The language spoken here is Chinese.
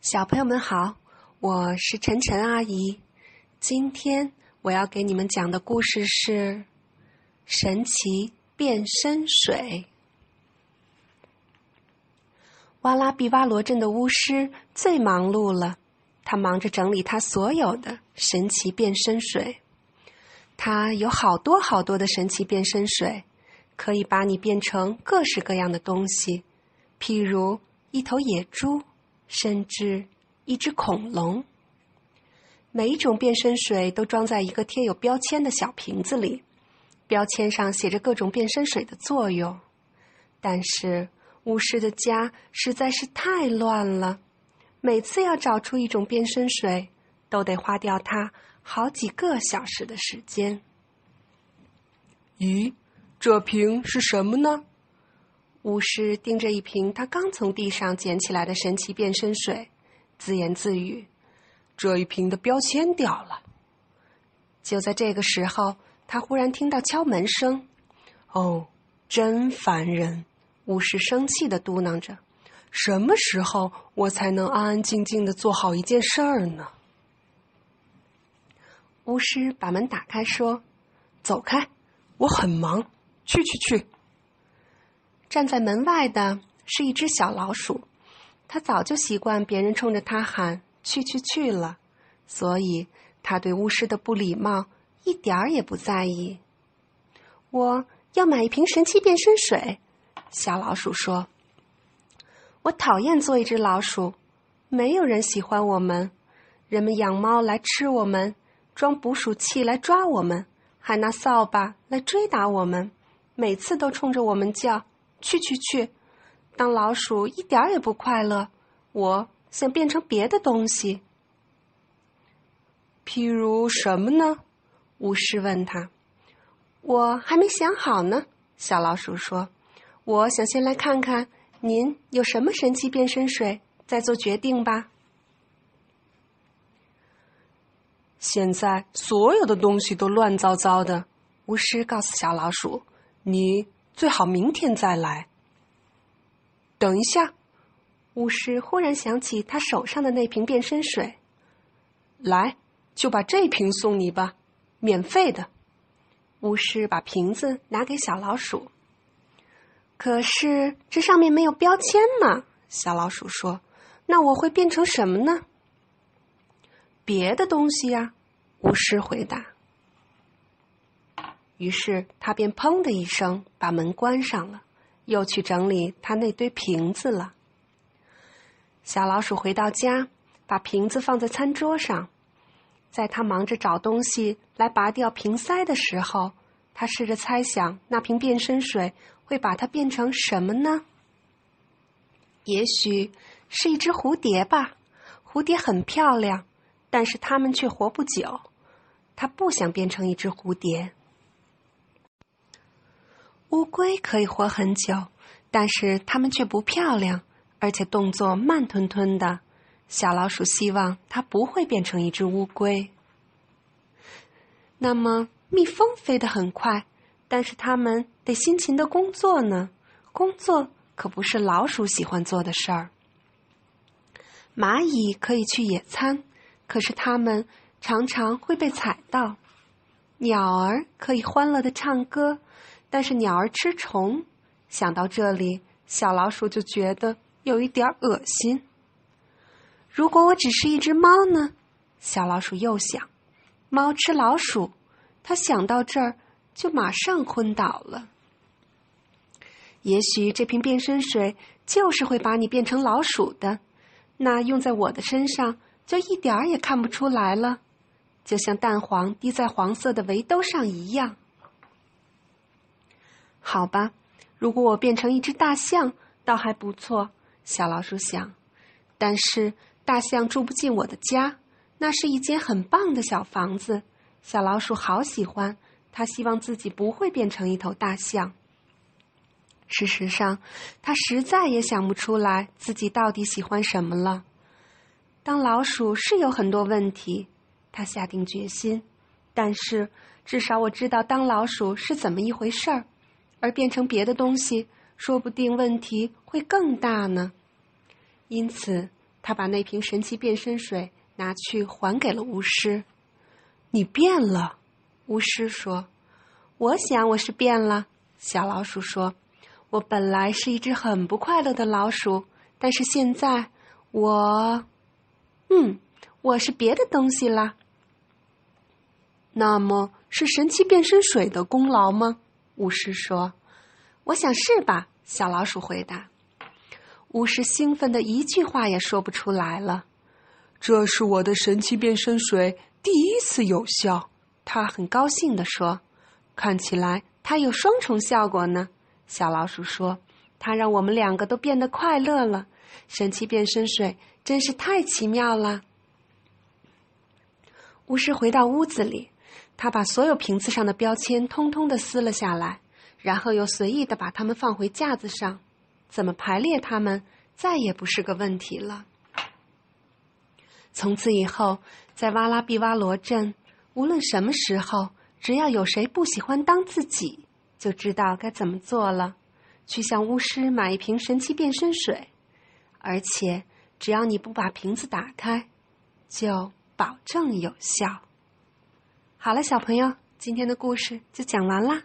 小朋友们好，我是晨晨阿姨。今天我要给你们讲的故事是《神奇变身水》。瓦拉比瓦罗镇的巫师最忙碌了，他忙着整理他所有的神奇变身水。他有好多好多的神奇变身水，可以把你变成各式各样的东西，譬如一头野猪。甚至一只恐龙。每一种变身水都装在一个贴有标签的小瓶子里，标签上写着各种变身水的作用。但是巫师的家实在是太乱了，每次要找出一种变身水，都得花掉他好几个小时的时间。咦，这瓶是什么呢？巫师盯着一瓶他刚从地上捡起来的神奇变身水，自言自语：“这一瓶的标签掉了。”就在这个时候，他忽然听到敲门声。“哦，真烦人！”巫师生气的嘟囔着，“什么时候我才能安安静静的做好一件事儿呢？”巫师把门打开，说：“走开，我很忙。去去去。”站在门外的是一只小老鼠，它早就习惯别人冲着它喊“去去去”了，所以它对巫师的不礼貌一点儿也不在意。我要买一瓶神奇变身水，小老鼠说：“我讨厌做一只老鼠，没有人喜欢我们。人们养猫来吃我们，装捕鼠器来抓我们，还拿扫把来追打我们，每次都冲着我们叫。”去去去！当老鼠一点儿也不快乐。我想变成别的东西，譬如什么呢？巫师问他。我还没想好呢。小老鼠说：“我想先来看看您有什么神奇变身水，再做决定吧。”现在所有的东西都乱糟糟的。巫师告诉小老鼠：“你。”最好明天再来。等一下，巫师忽然想起他手上的那瓶变身水，来，就把这瓶送你吧，免费的。巫师把瓶子拿给小老鼠。可是这上面没有标签嘛？小老鼠说：“那我会变成什么呢？”别的东西呀，巫师回答。于是他便砰的一声把门关上了，又去整理他那堆瓶子了。小老鼠回到家，把瓶子放在餐桌上，在他忙着找东西来拔掉瓶塞的时候，他试着猜想那瓶变身水会把它变成什么呢？也许是一只蝴蝶吧。蝴蝶很漂亮，但是它们却活不久。他不想变成一只蝴蝶。乌龟可以活很久，但是它们却不漂亮，而且动作慢吞吞的。小老鼠希望它不会变成一只乌龟。那么，蜜蜂飞得很快，但是它们得辛勤的工作呢。工作可不是老鼠喜欢做的事儿。蚂蚁可以去野餐，可是它们常常会被踩到。鸟儿可以欢乐的唱歌。但是鸟儿吃虫，想到这里，小老鼠就觉得有一点恶心。如果我只是一只猫呢？小老鼠又想，猫吃老鼠，它想到这儿就马上昏倒了。也许这瓶变身水就是会把你变成老鼠的，那用在我的身上就一点儿也看不出来了，就像蛋黄滴在黄色的围兜上一样。好吧，如果我变成一只大象，倒还不错。小老鼠想，但是大象住不进我的家，那是一间很棒的小房子。小老鼠好喜欢，它希望自己不会变成一头大象。事实上，它实在也想不出来自己到底喜欢什么了。当老鼠是有很多问题，它下定决心，但是至少我知道当老鼠是怎么一回事儿。而变成别的东西，说不定问题会更大呢。因此，他把那瓶神奇变身水拿去还给了巫师。你变了，巫师说。我想我是变了。小老鼠说：“我本来是一只很不快乐的老鼠，但是现在我……嗯，我是别的东西啦。”那么是神奇变身水的功劳吗？巫师说：“我想是吧。”小老鼠回答。巫师兴奋的一句话也说不出来了。这是我的神奇变身水第一次有效，他很高兴地说。看起来它有双重效果呢。小老鼠说：“它让我们两个都变得快乐了。神奇变身水真是太奇妙了。”巫师回到屋子里，他把所有瓶子上的标签通通的撕了下来，然后又随意的把它们放回架子上。怎么排列它们，再也不是个问题了。从此以后，在瓦拉比瓦罗镇，无论什么时候，只要有谁不喜欢当自己，就知道该怎么做了。去向巫师买一瓶神奇变身水，而且只要你不把瓶子打开，就保证有效。好了，小朋友，今天的故事就讲完了。